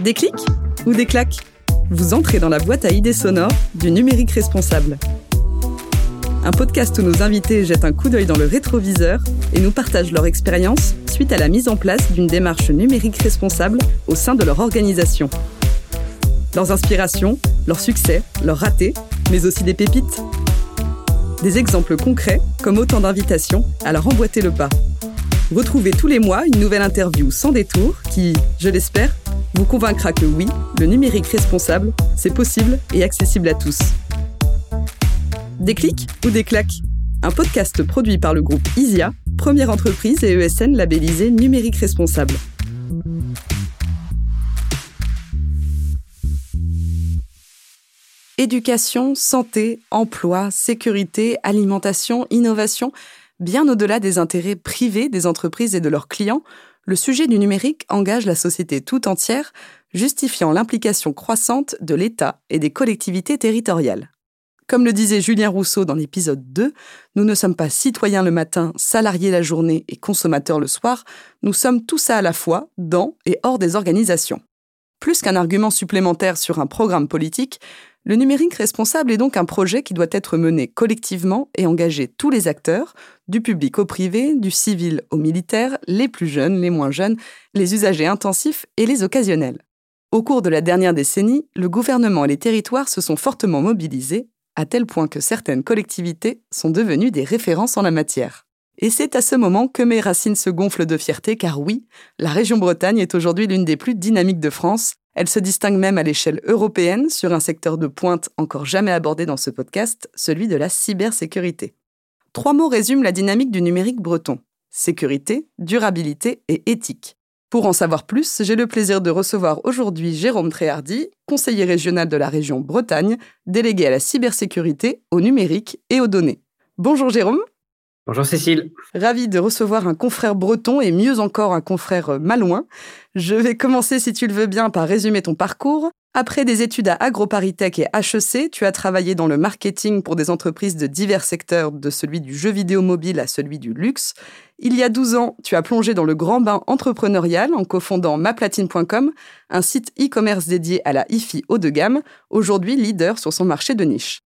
Des clics ou des claques? Vous entrez dans la boîte à idées sonores du numérique responsable. Un podcast où nos invités jettent un coup d'œil dans le rétroviseur et nous partagent leur expérience suite à la mise en place d'une démarche numérique responsable au sein de leur organisation. Leurs inspirations, leurs succès, leurs ratés, mais aussi des pépites. Des exemples concrets comme autant d'invitations à leur emboîter le pas. Retrouvez tous les mois une nouvelle interview sans détour qui, je l'espère, vous convaincra que oui, le numérique responsable, c'est possible et accessible à tous. Des clics ou des claques? Un podcast produit par le groupe ISIA, première entreprise et ESN labellisée numérique responsable. Éducation, santé, emploi, sécurité, alimentation, innovation, bien au-delà des intérêts privés des entreprises et de leurs clients, le sujet du numérique engage la société tout entière, justifiant l'implication croissante de l'État et des collectivités territoriales. Comme le disait Julien Rousseau dans l'épisode 2, nous ne sommes pas citoyens le matin, salariés la journée et consommateurs le soir, nous sommes tout ça à la fois, dans et hors des organisations. Plus qu'un argument supplémentaire sur un programme politique, le numérique responsable est donc un projet qui doit être mené collectivement et engager tous les acteurs, du public au privé, du civil au militaire, les plus jeunes, les moins jeunes, les usagers intensifs et les occasionnels. Au cours de la dernière décennie, le gouvernement et les territoires se sont fortement mobilisés, à tel point que certaines collectivités sont devenues des références en la matière. Et c'est à ce moment que mes racines se gonflent de fierté, car oui, la région Bretagne est aujourd'hui l'une des plus dynamiques de France. Elle se distingue même à l'échelle européenne sur un secteur de pointe encore jamais abordé dans ce podcast, celui de la cybersécurité. Trois mots résument la dynamique du numérique breton. Sécurité, durabilité et éthique. Pour en savoir plus, j'ai le plaisir de recevoir aujourd'hui Jérôme Tréhardy, conseiller régional de la région Bretagne, délégué à la cybersécurité, au numérique et aux données. Bonjour Jérôme. Bonjour Cécile. Ravi de recevoir un confrère breton et mieux encore un confrère malouin. Je vais commencer, si tu le veux bien, par résumer ton parcours. Après des études à AgroParisTech et HEC, tu as travaillé dans le marketing pour des entreprises de divers secteurs, de celui du jeu vidéo mobile à celui du luxe. Il y a 12 ans, tu as plongé dans le grand bain entrepreneurial en cofondant maplatine.com, un site e-commerce dédié à la hi-fi haut de gamme, aujourd'hui leader sur son marché de niche.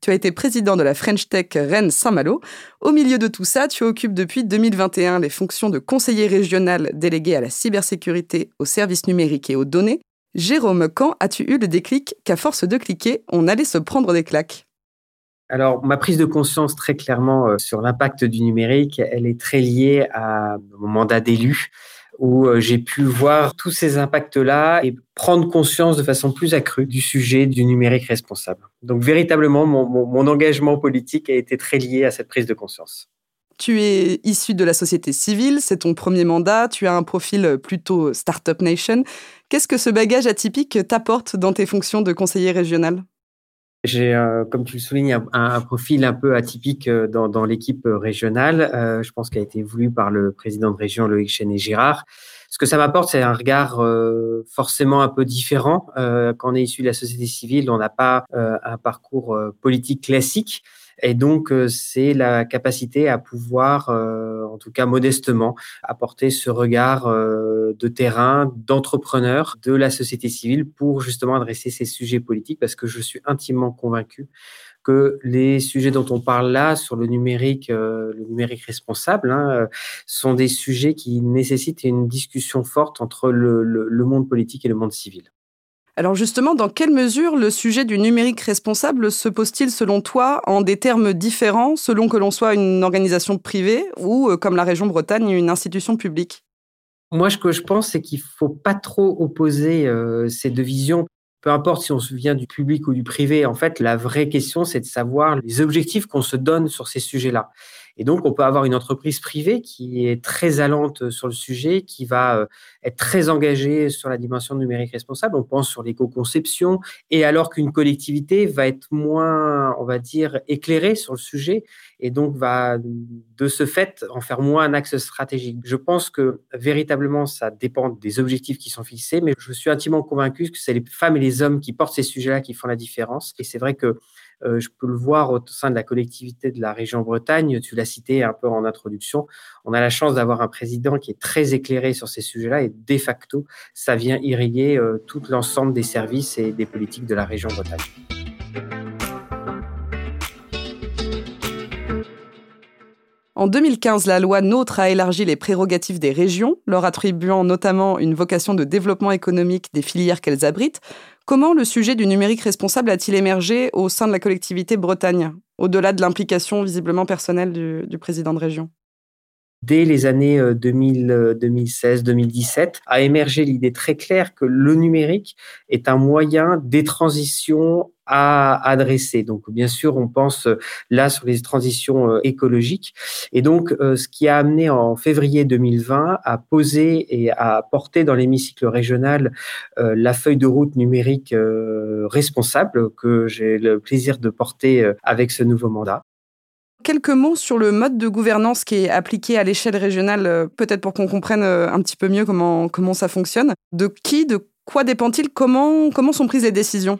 Tu as été président de la French Tech Rennes Saint-Malo. Au milieu de tout ça, tu occupes depuis 2021 les fonctions de conseiller régional délégué à la cybersécurité, aux services numériques et aux données. Jérôme, quand as-tu eu le déclic qu'à force de cliquer, on allait se prendre des claques? Alors, ma prise de conscience très clairement euh, sur l'impact du numérique, elle est très liée à mon mandat d'élu où euh, j'ai pu voir tous ces impacts-là et prendre conscience de façon plus accrue du sujet du numérique responsable. Donc véritablement, mon, engagement politique a été très lié à cette prise de conscience. Tu es issu de la société civile, c'est ton premier mandat, tu as un profil plutôt Startup Nation. Qu'est-ce que ce bagage atypique t'apporte dans tes fonctions de conseiller régional? J'ai, euh, comme tu le soulignes, un, profil un peu atypique euh, dans, l'équipe euh, régionale. je pense qu'il a été voulu par le président de région Loïc Chenet-Girard. Ce que ça m'apporte, c'est un regard forcément un peu différent. quand on est issu de la société civile, on n'a pas un parcours politique classique. Et donc, euh, c'est la capacité à pouvoir, euh, en tout cas modestement, apporter ce regard euh, de terrain, d'entrepreneur de la société civile pour justement adresser ces sujets politiques, parce que je suis intimement convaincu que les sujets dont on parle là sur le numérique, le numérique responsable, hein, sont des sujets qui nécessitent une discussion forte entre le monde politique et le monde civil. Alors justement, dans quelle mesure le sujet du numérique responsable se pose-t-il selon toi en des termes différents selon que l'on soit une organisation privée ou, euh, comme la région Bretagne, une institution publique? Moi, ce que je pense, c'est qu'il ne faut pas trop opposer euh, ces deux visions. Peu importe si on se vient du public ou du privé, en fait, la vraie question, c'est de savoir les objectifs qu'on se donne sur ces sujets-là. Et donc, on peut avoir une entreprise privée qui est très allante sur le sujet, qui va euh, être très engagée sur la dimension numérique responsable. On pense sur l'éco-conception. Et alors qu'une collectivité va être moins, on va dire, éclairée sur le sujet et donc va, de ce fait, en faire moins un axe stratégique. Je pense que véritablement, ça dépend des objectifs qui sont fixés, mais je suis intimement convaincu que c'est les femmes et les hommes qui portent ces sujets-là qui font la différence. Et c'est vrai que je peux le voir au sein de la collectivité de la région Bretagne. Tu l'as cité un peu en introduction. On a la chance d'avoir un président qui est très éclairé sur ces sujets-là et de facto, ça vient irriguer tout l'ensemble des services et des politiques de la région Bretagne. En 2015, la loi NOTRe a élargi les prérogatives des régions, leur attribuant notamment une vocation de développement économique des filières qu'elles abritent. Comment le sujet du numérique responsable a-t-il émergé au sein de la collectivité Bretagne, au-delà de l'implication visiblement personnelle du, président de région? Dès les années 2016, 2017, a émergé l'idée très claire que le numérique est un moyen des transitions à adresser. Donc, bien sûr, on pense euh, là sur les transitions euh, écologiques. Et donc, euh, ce qui a amené en février 2020 à poser et à porter dans l'hémicycle régional la feuille de route numérique responsable que j'ai le plaisir de porter avec ce nouveau mandat. Quelques mots sur le mode de gouvernance qui est appliqué à l'échelle régionale, peut-être pour qu'on comprenne un petit peu mieux comment, comment ça fonctionne. De qui, de quoi dépend-il? Comment, comment sont prises les décisions?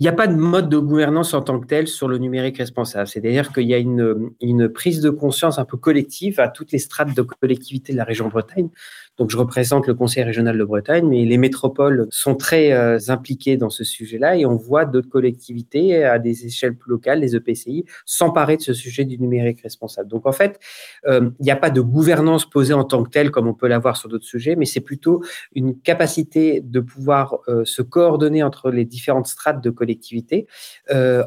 Il n'y a pas de mode de gouvernance en tant que tel sur le numérique responsable. C'est-à-dire qu'il y a une, une, prise de conscience un peu collective à toutes les strates de collectivité de la région Bretagne donc, je représente le Conseil régional de Bretagne, mais les métropoles sont très euh, impliquées dans ce sujet-là et on voit d'autres collectivités à des échelles plus locales, les EPCI, s'emparer de ce sujet du numérique responsable. Donc, en fait, euh, il n'y a pas de gouvernance posée en tant que telle comme on peut l'avoir sur d'autres sujets, mais c'est plutôt une capacité de pouvoir euh, se coordonner entre les différentes strates de collectivités,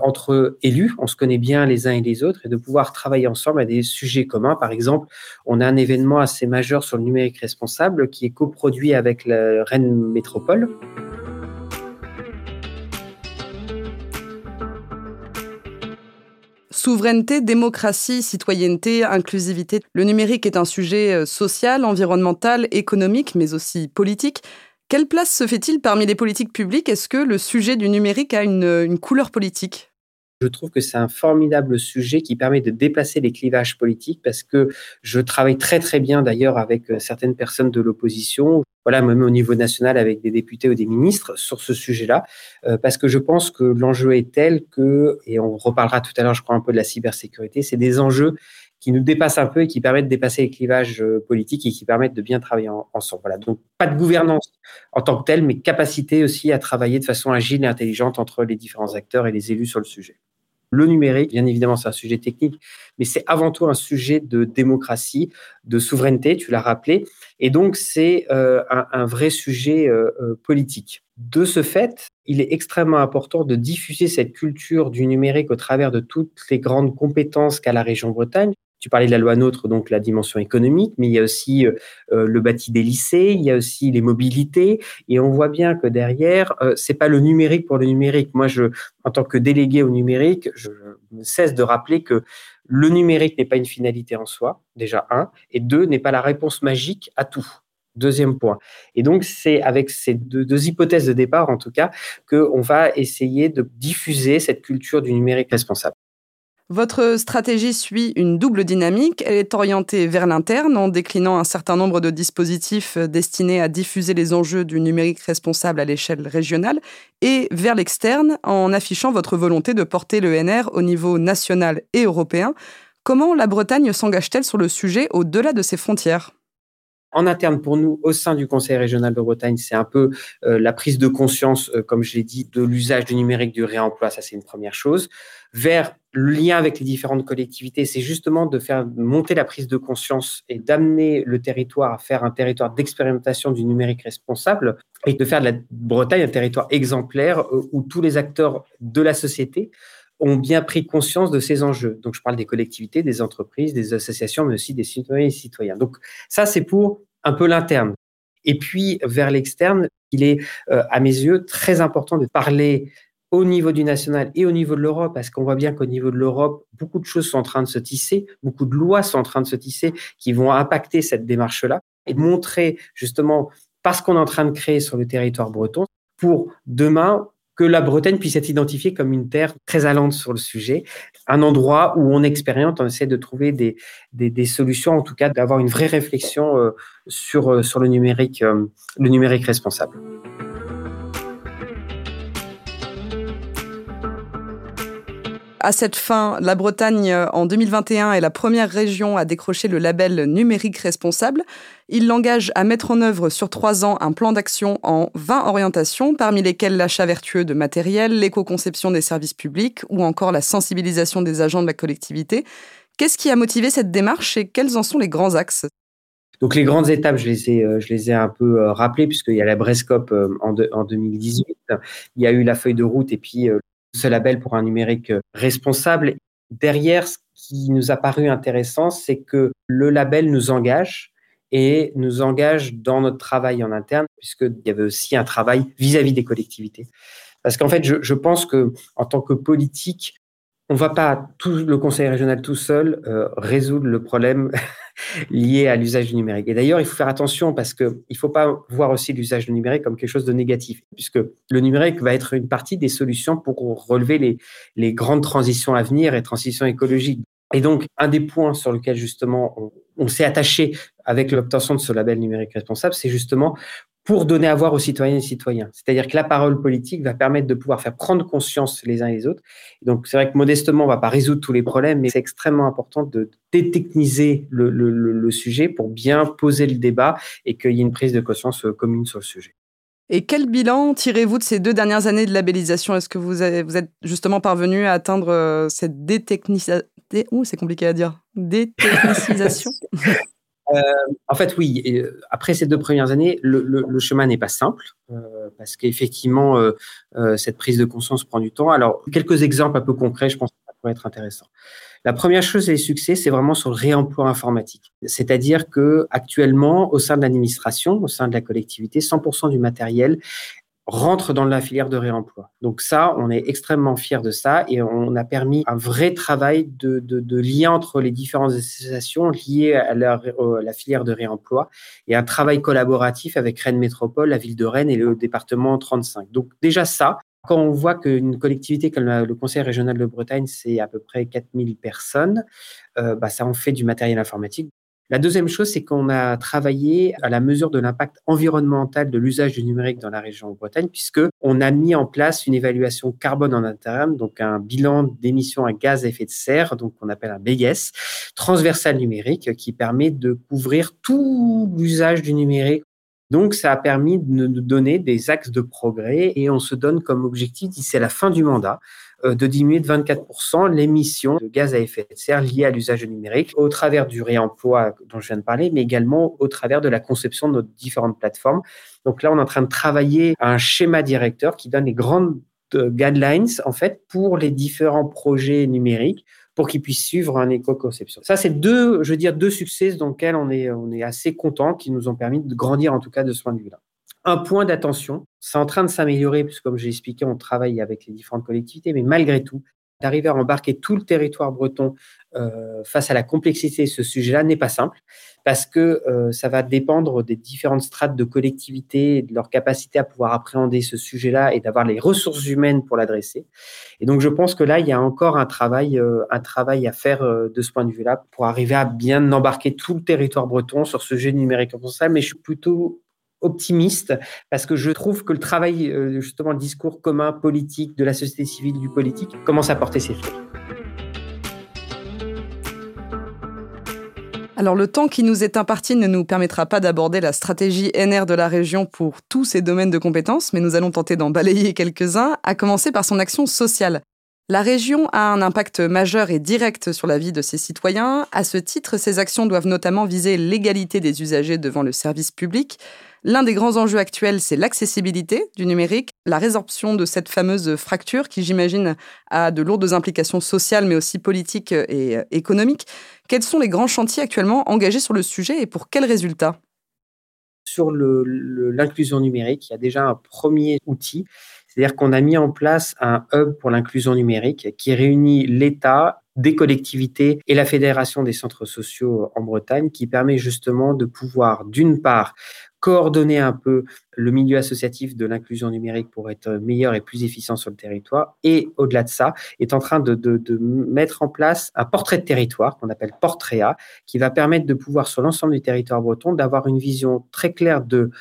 entre élus, on se connaît bien les uns et les autres, et de pouvoir travailler ensemble à des sujets communs. Par exemple, on a un événement assez majeur sur le numérique responsable qui est coproduit avec Rennes Métropole. Souveraineté, démocratie, citoyenneté, inclusivité. Le numérique est un sujet euh, social, environnemental, économique, mais aussi politique. Quelle place se fait-il parmi les politiques publiques? Est-ce que le sujet du numérique a une couleur politique? Je trouve que c'est un formidable sujet qui permet de déplacer les clivages politiques parce que je travaille très très bien d'ailleurs avec euh, certaines personnes de l'opposition, voilà, même au niveau national avec des députés ou des ministres sur ce sujet-là, euh, parce que je pense que l'enjeu est tel que, et on reparlera tout à l'heure, je crois, un peu de la cybersécurité, c'est des enjeux qui nous dépassent un peu et qui permettent de dépasser les clivages euh, politiques et qui permettent de bien travailler ensemble. Voilà. Donc, pas de gouvernance en tant que telle, mais capacité aussi à travailler de façon agile et intelligente entre les différents acteurs et les élus sur le sujet. Le numérique, bien évidemment, c'est un sujet technique, mais c'est avant tout un sujet de démocratie, de souveraineté, tu l'as rappelé, et donc c'est euh, un, vrai sujet euh, euh, politique. De ce fait, il est extrêmement important de diffuser cette culture du numérique au travers de toutes les grandes compétences qu'a la région Bretagne. Tu parlais de la loi NOTRe, donc la dimension économique, mais il y a aussi euh, euh, le bâti des lycées, il y a aussi les mobilités, et on voit bien que derrière, euh, c'est pas le numérique pour le numérique. Moi, je, en tant que délégué au numérique, je cesse de rappeler que le numérique n'est pas une finalité en soi, déjà un, et deux, n'est pas la réponse magique à tout. Deuxième point. Et donc, c'est avec ces deux, deux, hypothèses de départ, en tout cas, qu'on va essayer de diffuser cette culture du numérique responsable. Votre stratégie suit une double dynamique. Elle est orientée vers l'interne en déclinant un certain nombre de dispositifs destinés à diffuser les enjeux du numérique responsable à l'échelle régionale et vers l'externe en affichant votre volonté de porter le NR au niveau national et européen. Comment la Bretagne s'engage-t-elle sur le sujet au-delà de ses frontières? En interne, pour nous, au sein du Conseil régional de Bretagne, c'est un peu euh, la prise de conscience, euh, comme je l'ai dit, de l'usage du numérique, du réemploi, ça c'est une première chose. Vers le lien avec les différentes collectivités, c'est justement de faire monter la prise de conscience et d'amener le territoire à faire un territoire d'expérimentation du numérique responsable et de faire de la Bretagne un territoire exemplaire euh, où tous les acteurs de la société ont bien pris conscience de ces enjeux. Donc, je parle des collectivités, des entreprises, des associations, mais aussi des citoyens et citoyens. Donc, ça, c'est pour un peu l'interne. Et puis, vers l'externe, il est, euh, à mes yeux, très important de parler au niveau du national et au niveau de l'Europe, parce qu'on voit bien qu'au niveau de l'Europe, beaucoup de choses sont en train de se tisser, beaucoup de lois sont en train de se tisser qui vont impacter cette démarche-là et montrer justement, parce qu'on est en train de créer sur le territoire breton, pour demain que la Bretagne puisse être identifiée comme une terre très allante sur le sujet, un endroit où on expérimente, on essaie de trouver des, des, solutions, en tout cas d'avoir une vraie réflexion euh, sur, euh, sur le, numérique, euh, le numérique responsable. À cette fin, la Bretagne, en 2021, est la première région à décrocher le label numérique responsable. Il l'engage à mettre en œuvre sur trois ans un plan d'action en 20 orientations, parmi lesquelles l'achat vertueux de matériel, l'éco-conception des services publics ou encore la sensibilisation des agents de la collectivité. Qu'est-ce qui a motivé cette démarche et quels en sont les grands axes? Donc les grandes étapes, je les ai, euh, je les ai un peu euh, rappelées puisqu'il y a la Brescop euh, en, en 2018, il y a eu la feuille de route et puis ce label pour un numérique responsable. Derrière, ce qui nous a paru intéressant, c'est que le label nous engage et nous engage dans notre travail en interne, puisqu'il y avait aussi un travail vis-à-vis des collectivités. Parce qu'en fait, je, je, pense que en tant que politique, on va pas le conseil régional tout seul euh, résoudre le problème lié à l'usage du numérique. Et d'ailleurs, il faut faire attention parce que il faut pas voir aussi l'usage du numérique comme quelque chose de négatif, puisque le numérique va être une partie des solutions pour relever les, grandes transitions à venir et transitions écologiques. Et donc, un des points sur lequel justement on s'est attaché avec l'obtention de ce label numérique responsable, c'est justement pour donner à voir aux citoyennes et citoyens. C'est-à-dire que la parole politique va permettre de pouvoir faire prendre conscience les uns et les autres. donc, c'est vrai que modestement, on ne va pas résoudre tous les problèmes, mais c'est extrêmement important de détechniser le, le, le, sujet pour bien poser le débat et qu'il y ait une prise de conscience commune sur le sujet. Et quel bilan tirez-vous de ces deux dernières années de labellisation? Est-ce que vous, avez, vous êtes justement parvenu à atteindre euh, cette détechnisation Ouh, c'est compliqué à dire. Détechnicisation? Euh, en fait, oui. Euh, après ces deux premières années, le, chemin n'est pas simple euh, parce qu'effectivement, cette prise de conscience prend du temps. Alors, quelques exemples un peu concrets, je pense que ça pourrait être intéressant. La première chose les succès, c'est vraiment sur le réemploi informatique. C'est-à-dire que actuellement, au sein de l'administration, au sein de la collectivité, 100% du matériel rentre dans la filière de réemploi. Donc ça, on est extrêmement fiers de ça et on a permis un vrai travail de, lien entre les différentes associations liées à la, la, filière de réemploi et un travail collaboratif avec Rennes Métropole, la ville de Rennes et le département 35. Donc déjà ça, quand on voit qu'une collectivité comme le Conseil régional de Bretagne, c'est à peu près 4000 personnes, euh, bah ça en fait du matériel informatique. La deuxième chose, c'est qu'on a travaillé à la mesure de l'impact environnemental de l'usage du numérique dans la région Bretagne, puisque on a mis en place une évaluation carbone en interne, donc un bilan d'émissions à gaz à effet de serre, donc on appelle un BGS, transversal numérique, qui permet de couvrir tout l'usage du numérique. Donc, ça a permis de nous donner des axes de progrès et on se donne comme objectif d'ici la fin du mandat de diminuer de 24% l'émission de gaz à effet de serre liée à l'usage numérique au travers du réemploi dont je viens de parler, mais également au travers de la conception de nos différentes plateformes. Donc là, on est en train de travailler à un schéma directeur qui donne les grandes euh, guidelines en fait pour les différents projets numériques pour qu'ils puissent suivre un éco-conception. Ça, c'est deux, je veux dire, deux succès dans lesquels on est, on est assez content, qui nous ont permis de grandir en tout cas de ce point de vue-là. Un point d'attention, c'est en train de s'améliorer, puisque comme j'ai expliqué, on travaille avec les différentes collectivités, mais malgré tout, d'arriver à embarquer tout le territoire breton euh, face à la complexité de ce sujet-là n'est pas simple parce que euh, ça va dépendre des différentes strates de collectivités, de leur capacité à pouvoir appréhender ce sujet-là et d'avoir les ressources humaines pour l'adresser. Et donc je pense que là, il y a encore un travail, euh, un travail à faire de ce point de vue-là pour arriver à bien embarquer tout le territoire breton sur ce sujet numérique responsable. Mais je suis plutôt optimiste parce que je trouve que le travail, euh, justement, le discours commun politique de la société civile, du politique, commence à porter ses fruits. Alors le temps qui nous est imparti ne nous permettra pas d'aborder la stratégie NR de la région pour tous ces domaines de compétences, mais nous allons tenter d'en balayer quelques-uns, à commencer par son action sociale. La région a un impact majeur et direct sur la vie de ses citoyens. À ce titre, ses actions doivent notamment viser l'égalité des usagers devant le service public, L'un des grands enjeux actuels, c'est l'accessibilité du numérique, la résorption de cette fameuse fracture qui, j'imagine, a de lourdes implications sociales, mais aussi politiques et euh, économiques. Quels sont les grands chantiers actuellement engagés sur le sujet et pour quels résultats? Sur l'inclusion numérique, il y a déjà un premier outil, c'est-à-dire qu'on a mis en place un hub pour l'inclusion numérique qui réunit l'État, des collectivités et la Fédération des centres sociaux en Bretagne, qui permet justement de pouvoir, d'une part, coordonner un peu le milieu associatif de l'inclusion numérique pour être meilleur et plus efficient sur le territoire. Et au-delà de ça, est en train de, mettre en place un portrait de territoire qu'on appelle Portréa, qui va permettre de pouvoir, sur l'ensemble du territoire breton, d'avoir une vision très claire de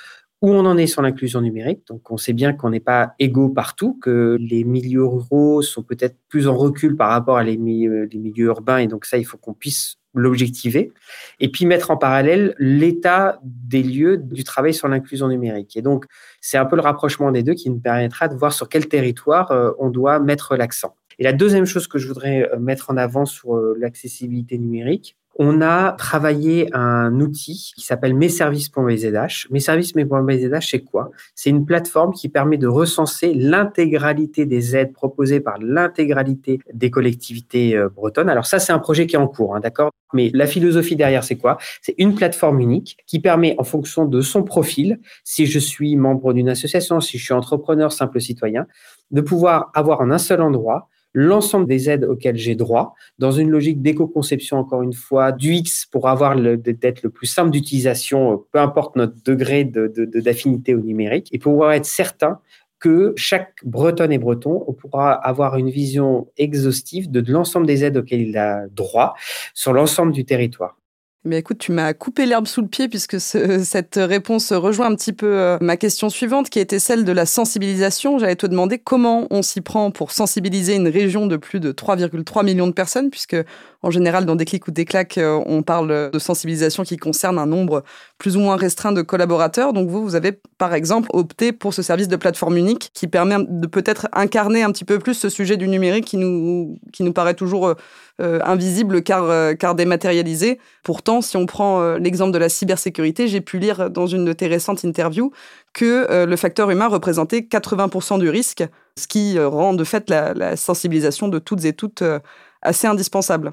où on en est sur l'inclusion numérique. Donc, on sait bien qu'on n'est pas égaux partout, que les milieux ruraux sont peut-être plus en recul par rapport à les, milieux, les milieux urbains. Et donc, ça, il faut qu'on puisse l'objectiver. Et puis, mettre en parallèle l'état des lieux du travail sur l'inclusion numérique. Et donc, c'est un peu le rapprochement des deux qui nous permettra de voir sur quel territoire euh, on doit mettre l'accent. Et la deuxième chose que je voudrais euh, mettre en avant sur euh, l'accessibilité numérique, on a travaillé un outil qui s'appelle messervices.bzh. Messervices.bzh, c'est quoi? C'est une plateforme qui permet de recenser l'intégralité des aides proposées par l'intégralité des collectivités euh, bretonnes. Alors ça, c'est un projet qui est en cours, hein, d'accord? Mais la philosophie derrière, c'est quoi? C'est une plateforme unique qui permet, en fonction de son profil, si je suis membre d'une association, si je suis entrepreneur, simple citoyen, de pouvoir avoir en un seul endroit l'ensemble des aides auxquelles j'ai droit, dans une logique d'éco-conception, encore une fois, du X pour avoir d'être le plus simple d'utilisation, euh, peu importe notre degré d'affinité au numérique, et pouvoir être certain que chaque Bretonne et Breton on pourra avoir une vision exhaustive de l'ensemble des aides auxquelles il a droit sur l'ensemble du territoire. Mais écoute, tu m'as coupé l'herbe sous le pied puisque cette réponse rejoint un petit peu euh, ma question suivante qui était celle de la sensibilisation. J'allais te demander comment on s'y prend pour sensibiliser une région de plus de 3,3 millions de personnes puisque en général, dans des clics ou des claques, euh, on parle de sensibilisation qui concerne un nombre plus ou moins restreint de collaborateurs. Donc vous, vous avez par exemple opté pour ce service de plateforme unique qui permet de peut-être incarner un petit peu plus ce sujet du numérique qui nous, qui nous paraît toujours euh, invisible car, euh, car dématérialisé. Pourtant, si on prend l'exemple de la cybersécurité, j'ai pu lire dans une de tes récentes interviews que le facteur humain représentait 80% du risque, ce qui rend de fait la, la sensibilisation de toutes et toutes assez indispensable.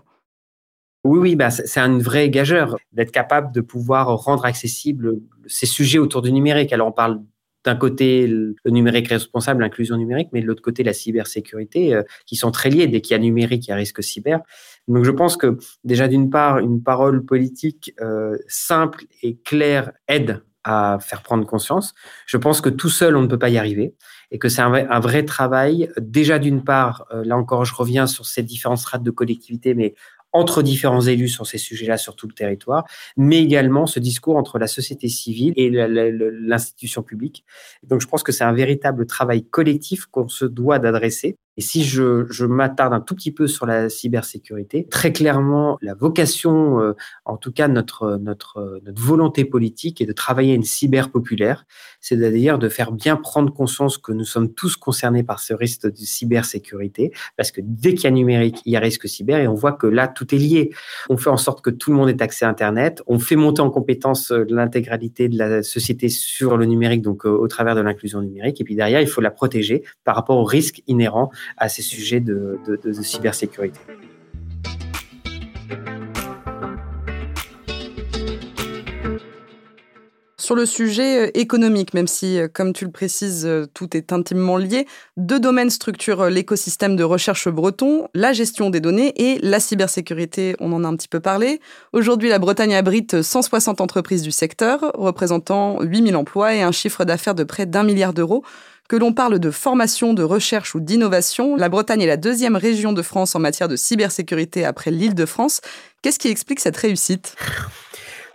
Oui, oui, bah, c'est un vrai gageur d'être capable de pouvoir rendre accessible ces sujets autour du numérique. Alors, on parle d'un côté le numérique responsable, l'inclusion numérique, mais de l'autre côté la cybersécurité, euh, qui sont très liés. Dès qu'il y a numérique, il y a risque cyber. Donc je pense que déjà d'une part, une parole politique euh, simple et claire aide à faire prendre conscience. Je pense que tout seul, on ne peut pas y arriver et que c'est un, vrai travail. Déjà d'une part, euh, là encore, je reviens sur ces différentes strates de collectivité, mais entre différents élus sur ces sujets-là sur tout le territoire, mais également ce discours entre la société civile et l'institution publique. Donc je pense que c'est un véritable travail collectif qu'on se doit d'adresser et si je, je m'attarde un tout petit peu sur la cybersécurité, très clairement, la vocation, euh, en tout cas notre, notre, notre volonté politique, est de travailler à une cyber populaire, c'est-à-dire de faire bien prendre conscience que nous sommes tous concernés par ce risque de cybersécurité, parce que dès qu'il y a numérique, il y a risque cyber, et on voit que là, tout est lié. On fait en sorte que tout le monde ait accès à Internet, on fait monter en compétence euh, l'intégralité de la société sur le numérique, donc euh, au travers de l'inclusion numérique, et puis derrière, il faut la protéger par rapport aux risques inhérents à ces sujets de, cybersécurité. Sur le sujet euh, économique, même si, euh, comme tu le précises, euh, tout est intimement lié, deux domaines structurent l'écosystème de recherche breton, la gestion des données et la cybersécurité, on en a un petit peu parlé. Aujourd'hui, la Bretagne abrite 160 entreprises du secteur, représentant 8000 emplois et un chiffre d'affaires de près d'un milliard d'euros. Que l'on parle de formation, de recherche ou d'innovation, la Bretagne est la deuxième région de France en matière de cybersécurité après l'île de France. Qu'est-ce qui explique cette réussite?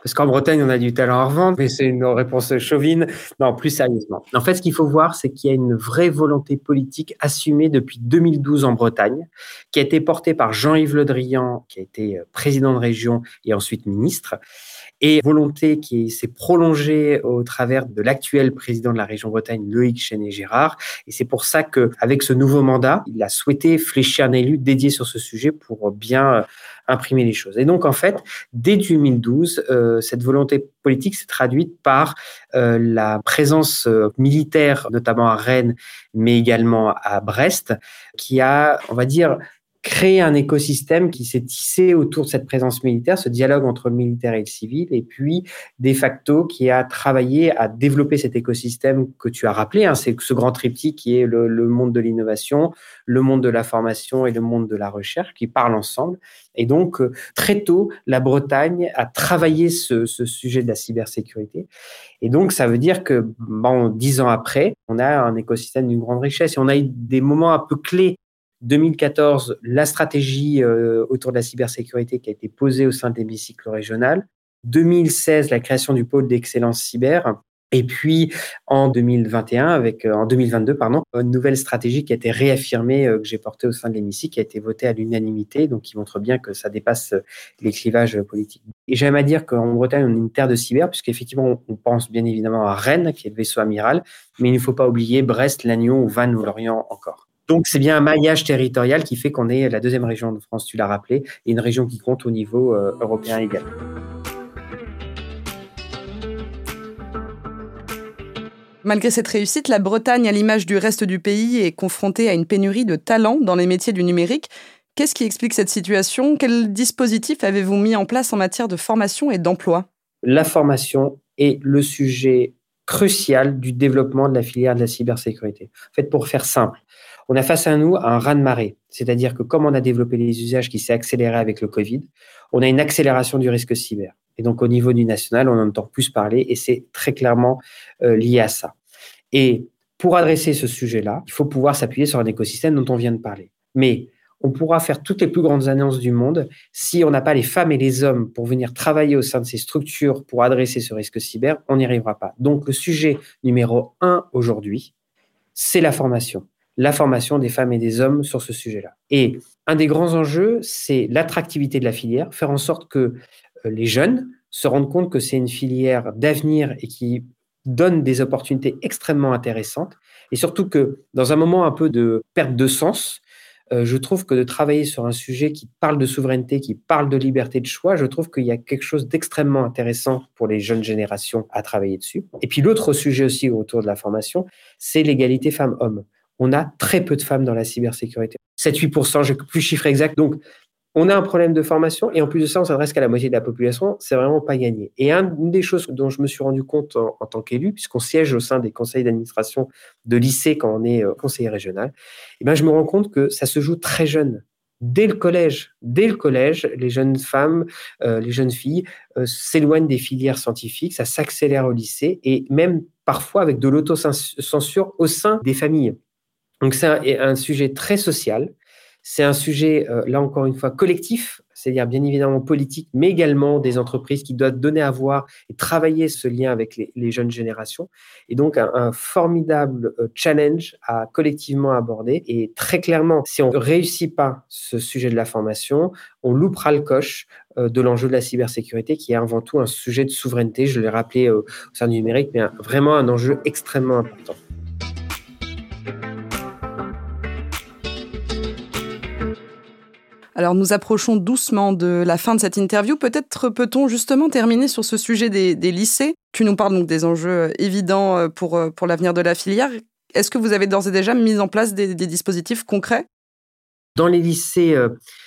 Parce qu'en Bretagne, on a du talent à revendre, mais c'est une réponse chauvine. Non, plus sérieusement. En fait, ce qu'il faut voir, c'est qu'il y a une vraie volonté politique assumée depuis 2012 en Bretagne, qui a été portée par Jean-Yves Le Drian, qui a été euh, président de région et ensuite ministre, et volonté qui s'est prolongée au travers de l'actuel président de la région Bretagne, Loïc Chenet-Gérard. Et c'est pour ça qu'avec ce nouveau mandat, il a souhaité fléchir un élu dédié sur ce sujet pour bien euh, imprimer les choses. Et donc, en fait, dès 2012, euh, cette volonté politique s'est traduite par euh, la présence militaire, notamment à Rennes, mais également à Brest, qui a, on va dire, créer un écosystème qui s'est tissé autour de cette présence militaire, ce dialogue entre le militaire et le civil, et puis de facto qui a travaillé à développer cet écosystème que tu as rappelé, hein, c'est ce grand triptyque qui est le, monde de l'innovation, le monde de la formation et le monde de la recherche qui parlent ensemble. Et donc, euh, très tôt, la Bretagne a travaillé ce, sujet de la cybersécurité. Et donc, ça veut dire que, bon, dix ans après, on a un écosystème d'une grande richesse et on a eu des moments un peu clés 2014, la stratégie euh, autour de la cybersécurité qui a été posée au sein de l'hémicycle régional. 2016, la création du pôle d'excellence cyber. Et puis en 2021, avec en 2022, pardon, une nouvelle stratégie qui a été réaffirmée que j'ai portée au sein de l'hémicycle, qui a été votée à l'unanimité, donc qui montre bien que ça dépasse les clivages politiques. Et j'aime à dire qu'en Bretagne, on est une terre de cyber, puisqu'effectivement, on pense bien évidemment à Rennes, qui est le vaisseau amiral, mais il ne faut pas oublier Brest, Lannion ou Vannes ou Lorient encore. Donc, c'est bien un maillage territorial qui fait qu'on est la deuxième région de France, tu l'as rappelé, et une région qui compte au niveau euh, européen également. Malgré cette réussite, la Bretagne, à l'image du reste du pays, est confrontée à une pénurie de talents dans les métiers du numérique. Qu'est-ce qui explique cette situation? Quel dispositif avez-vous mis en place en matière de formation et d'emploi? La formation est le sujet crucial du développement de la filière de la cybersécurité. En fait, pour faire simple, on a face à nous un raz-de-marée. C'est-à-dire que comme on a développé les usages qui s'est accéléré avec le Covid, on a une accélération du risque cyber. Et donc, au niveau du national, on en entend plus parler et c'est très clairement euh, lié à ça. Et pour adresser ce sujet-là, il faut pouvoir s'appuyer sur un écosystème dont on vient de parler. Mais on pourra faire toutes les plus grandes annonces du monde. Si on n'a pas les femmes et les hommes pour venir travailler au sein de ces structures pour adresser ce risque cyber, on n'y arrivera pas. Donc, le sujet numéro un aujourd'hui, c'est la formation la formation des femmes et des hommes sur ce sujet-là. Et un des grands enjeux, c'est l'attractivité de la filière, faire en sorte que euh, les jeunes se rendent compte que c'est une filière d'avenir et qui donne des opportunités extrêmement intéressantes. Et surtout que dans un moment un peu de perte de sens, euh, je trouve que de travailler sur un sujet qui parle de souveraineté, qui parle de liberté de choix, je trouve qu'il y a quelque chose d'extrêmement intéressant pour les jeunes générations à travailler dessus. Et puis l'autre sujet aussi autour de la formation, c'est l'égalité femmes-hommes on a très peu de femmes dans la cybersécurité. 7-8%, j'ai plus chiffre exact. Donc, on a un problème de formation et en plus de ça, on s'adresse qu'à la moitié de la population. C'est vraiment pas gagné. Et une des choses dont je me suis rendu compte en, tant qu'élu, puisqu'on siège au sein des conseils d'administration de lycée quand on est euh, conseiller régional, eh ben, je me rends compte que ça se joue très jeune. Dès le collège, dès le collège, les jeunes femmes, euh, les jeunes filles euh, s'éloignent des filières scientifiques, ça s'accélère au lycée et même parfois avec de l'autocensure au sein des familles. Donc c'est un, sujet très social, c'est un sujet, euh, là encore une fois, collectif, c'est-à-dire bien évidemment politique, mais également des entreprises qui doivent donner à voir et travailler ce lien avec les, jeunes générations. Et donc un, formidable euh, challenge à collectivement aborder. Et très clairement, si on ne réussit pas ce sujet de la formation, on loupera le coche euh, de l'enjeu de la cybersécurité, qui est avant tout un sujet de souveraineté, je l'ai rappelé au sein du numérique, mais vraiment un enjeu extrêmement important. Alors nous approchons doucement de la fin de cette interview. Peut-être peut-on justement terminer sur ce sujet des, lycées. Tu nous parles donc des enjeux euh, évidents euh, pour, euh, pour l'avenir de la filière. Est-ce que vous avez d'ores et déjà mis en place des, dispositifs concrets? Dans les lycées,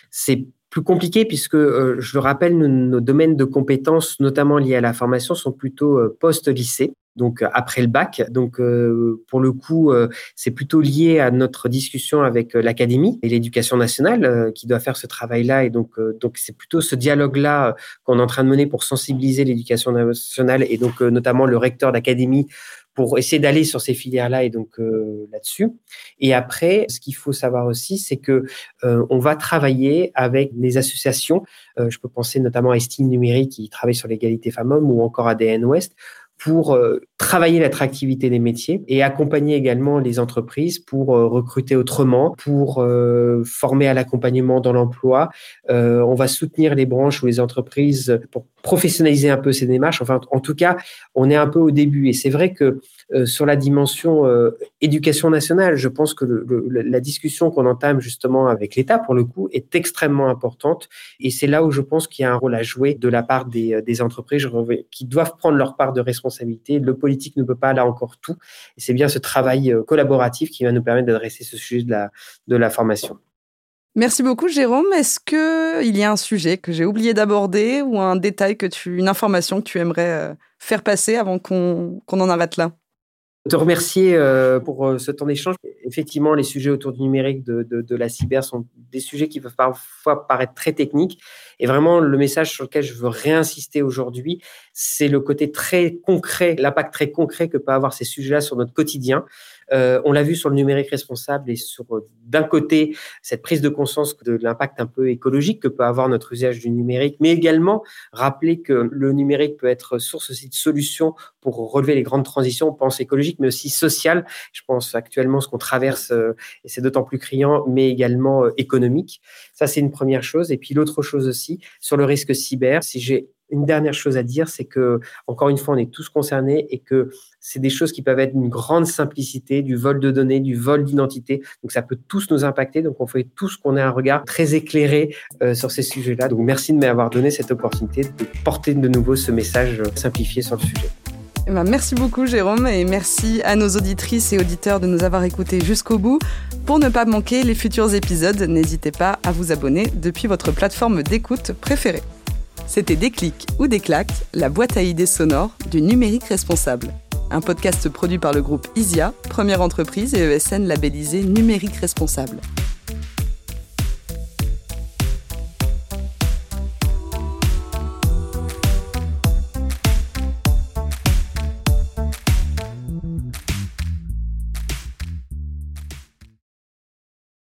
c'est plus compliqué puisque, je le rappelle, nos, domaines de compétences, notamment liés à la formation, sont plutôt post-lycée donc euh, après le bac. Donc euh, pour le coup, euh, c'est plutôt lié à notre discussion avec l'académie et l'éducation nationale qui doit faire ce travail-là. Et donc donc c'est plutôt ce dialogue-là qu'on est en train de mener pour sensibiliser l'éducation nationale et donc notamment le recteur d'académie pour essayer d'aller sur ces filières-là et donc là-dessus. Et après, ce qu'il faut savoir aussi, c'est que on va travailler avec les associations. je peux penser notamment à Estime Numérique qui travaille sur l'égalité femmes-hommes ou encore à DN Ouest pour euh, travailler l'attractivité des métiers et accompagner également les entreprises pour euh, recruter autrement, pour euh, former à l'accompagnement dans l'emploi. on va soutenir les branches ou les entreprises pour professionnaliser un peu ces démarches. Enfin, en tout cas, on est un peu au début. Et c'est vrai que sur la dimension éducation nationale, je pense que la discussion qu'on entame justement avec l'État, pour le coup, est extrêmement importante. Et c'est là où je pense qu'il y a un rôle à jouer de la part des, des entreprises qui doivent prendre leur part de responsabilité. Le politique ne peut pas là encore tout. Et c'est bien ce travail collaboratif qui va nous permettre d'adresser ce sujet de la, formation. Merci beaucoup, Jérôme. Est-ce qu'il y a un sujet que j'ai oublié d'aborder ou un détail, une information que tu aimerais euh, faire passer avant qu'on en arrête là? Te remercier euh, pour euh, ce temps d'échange. Effectivement, les sujets autour du numérique, de, de, la cyber sont des sujets qui peuvent parfois paraître très techniques. Et vraiment, le message sur lequel je veux réinsister aujourd'hui, c'est le côté très concret, l'impact très concret que peut avoir ces sujets-là sur notre quotidien. Euh, on l'a vu sur le numérique responsable et sur, euh, d'un côté, cette prise de conscience de l'impact un peu écologique que peut avoir notre usage du numérique, mais également rappeler que le numérique peut être source aussi de solutions pour relever les grandes transitions, on pense écologiques, mais aussi sociales. Je pense actuellement ce qu'on traverse, euh, et c'est d'autant plus criant, mais également économique. Ça, c'est une première chose. Et puis l'autre chose aussi, sur le risque cyber, si j'ai une dernière chose à dire, c'est que, encore une fois, on est tous concernés et que c'est des choses qui peuvent être d'une grande simplicité, du vol de données, du vol d'identité. Donc, ça peut tous nous impacter. Donc, on fait tous qu'on ait un regard très éclairé euh, sur ces sujets-là. Donc, merci de m'avoir donné cette opportunité de porter de nouveau ce message simplifié sur le sujet. Eh ben, merci beaucoup Jérôme et merci à nos auditrices et auditeurs de nous avoir écoutés jusqu'au bout. Pour ne pas manquer les futurs épisodes, n'hésitez pas à vous abonner depuis votre plateforme d'écoute préférée. C'était Déclic ou Déclac, la boîte à idées sonores du numérique responsable. Un podcast produit par le groupe ISIA, première entreprise et ESN labellisée numérique responsable.